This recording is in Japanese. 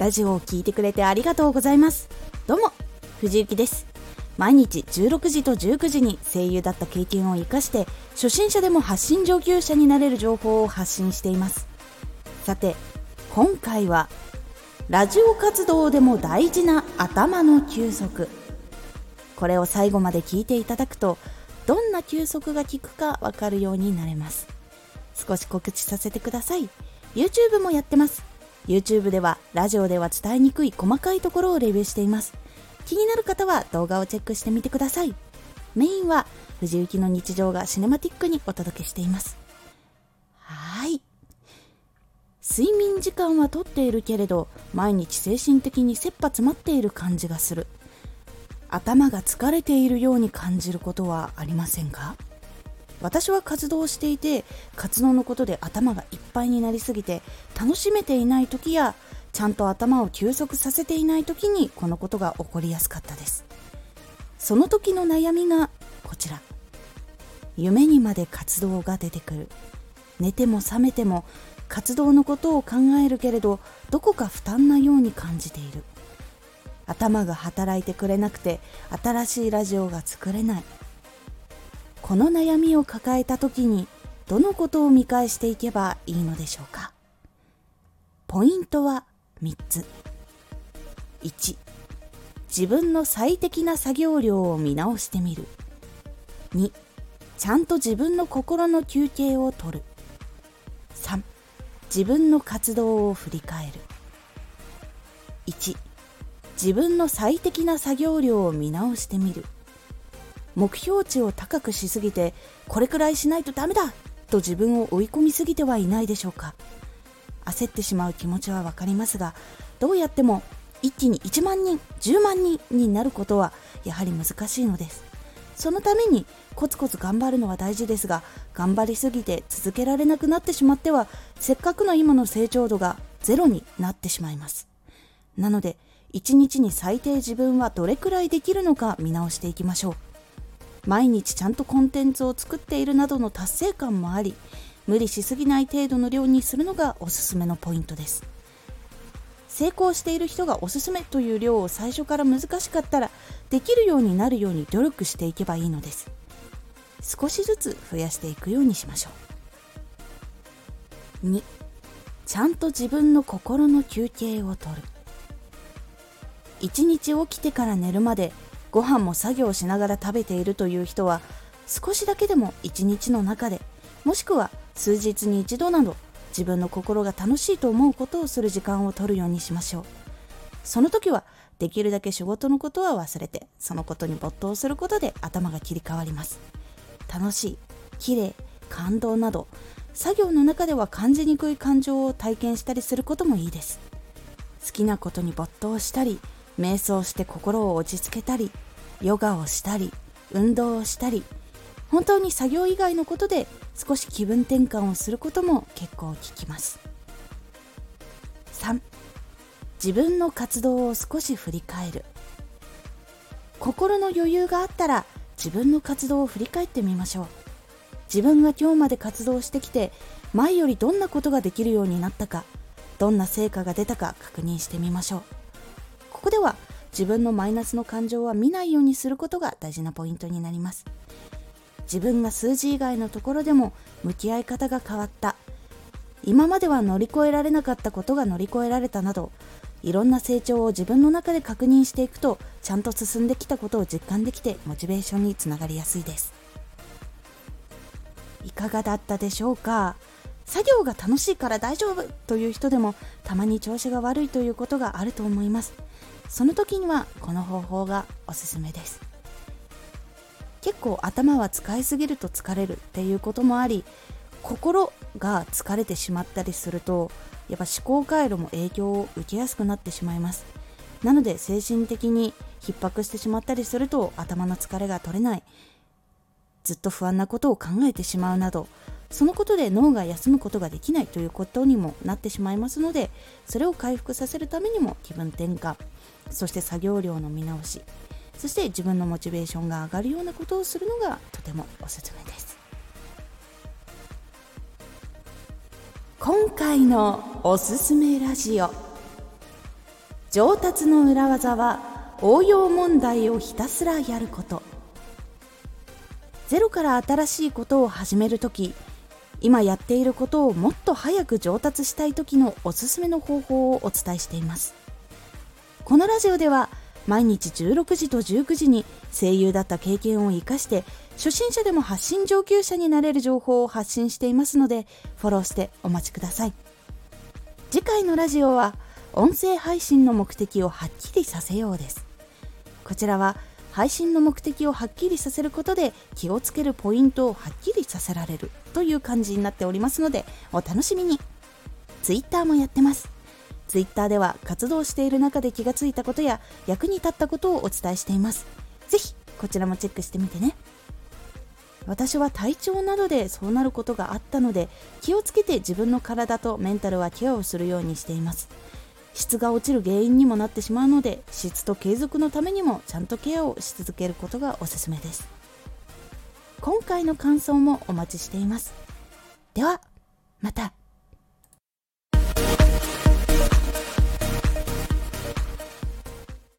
ラジオを聴いてくれてありがとうございます。どうも藤幸です。毎日16時と19時に声優だった経験を生かして初心者でも発信上級者になれる情報を発信しています。さて今回はラジオ活動でも大事な頭の休息。これを最後まで聞いていただくとどんな休息が効くかわかるようになれます。少し告知させてください。YouTube もやってます。YouTube ではラジオでは伝えにくい細かいところをレビューしています。気になる方は動画をチェックしてみてください。メインは藤幸の日常がシネマティックにお届けしています。はい。睡眠時間はとっているけれど毎日精神的に切羽詰まっている感じがする。頭が疲れているように感じることはありませんか？私は活動していて活動のことで頭がいっぱいになりすぎて楽しめていない時やちゃんと頭を休息させていない時にこのことが起こりやすかったです。その時の悩みがこちら。夢にまで活動が出てくる。寝ても覚めても活動のことを考えるけれどどこか負担なように感じている。頭が働いてくれなくて新しいラジオが作れない。この悩みを抱えた時にどのことを見返していけばいいのでしょうか？ポイントは3つ。1自分の最適な作業量を見直してみる。2ちゃんと自分の心の休憩をとる。3自分の活動を振り返る。1自分の最適な作業量を見直してみる。目標値を高くしすぎてこれくらいしないとダメだと自分を追い込みすぎてはいないでしょうか。焦ってしまう気持ちは分かりますがどうやっても一気に1万人10万人になることはやはり難しいのです。そのためにコツコツ頑張るのは大事ですが頑張りすぎて続けられなくなってしまってはせっかくの今の成長度がゼロになってしまいます。なので1日に最低自分はどれくらいできるのか見直していきましょう。毎日ちゃんとコンテンツを作っているなどの達成感もあり無理しすぎない程度の量にするのがおすすめのポイントです。成功している人がおすすめという量を最初から難しかったらできるようになるように努力していけばいいのです。少しずつ増やしていくようにしましょう。2ちゃんと自分の心の休憩をとる。1日起きてから寝るまでご飯も作業しながら食べているという人は少しだけでも一日の中でもしくは数日に一度など自分の心が楽しいと思うことをする時間を取るようにしましょう。その時はできるだけ仕事のことは忘れてそのことに没頭することで頭が切り替わります。楽しい綺麗感動など作業の中では感じにくい感情を体験したりすることもいいです。好きなことに没頭したり瞑想して心を落ち着けたりヨガをしたり運動をしたり本当に作業以外のことで少し気分転換をすることも結構効きます。3自分の活動を少し振り返る。心の余裕があったら自分の活動を振り返ってみましょう。自分が今日まで活動してきて前よりどんなことができるようになったかどんな成果が出たか確認してみましょう。ここでは自分のマイナスの感情は見ないようにすることが大事なポイントになります。自分が数字以外のところでも向き合い方が変わった。今までは乗り越えられなかったことが乗り越えられたなどいろんな成長を自分の中で確認していくとちゃんと進んできたことを実感できてモチベーションにつながりやすいです。いかがだったでしょうか？作業が楽しいから大丈夫という人でもたまに調子が悪いということがあると思います。その時にはこの方法がおすすめです。結構頭は使いすぎると疲れるっていうこともあり心が疲れてしまったりするとやっぱ思考回路も影響を受けやすくなってしまいます。なので精神的に逼迫してしまったりすると頭の疲れが取れない。ずっと不安なことを考えてしまうなどそのことで脳が休むことができないということにもなってしまいますのでそれを回復させるためにも気分転換そして作業量の見直しそして自分のモチベーションが上がるようなことをするのがとてもおすすめです。今回のおすすめラジオ。上達の裏技は応用問題をひたすらやること。ゼロから新しいことを始めるとき今やっていることをもっと早く上達したい時のおすすめの方法をお伝えしています。このラジオでは毎日16時と19時に声優だった経験を生かして初心者でも発信上級者になれる情報を発信していますのでフォローしてお待ちください。次回のラジオは音声配信の目的をはっきりさせようです。こちらは配信の目的をはっきりさせることで気をつけるポイントをはっきりさせられるという感じになっておりますのでお楽しみに。Twitter もやってます。Twitter では活動している中で気がついたことや役に立ったことをお伝えしています。ぜひこちらもチェックしてみてね。私は体調などでそうなることがあったので気をつけて自分の体とメンタルはケアをするようにしています。質が落ちる原因にもなってしまうので質と継続のためにもちゃんとケアをし続けることがおすすめです。今回の感想もお待ちしています。ではまた。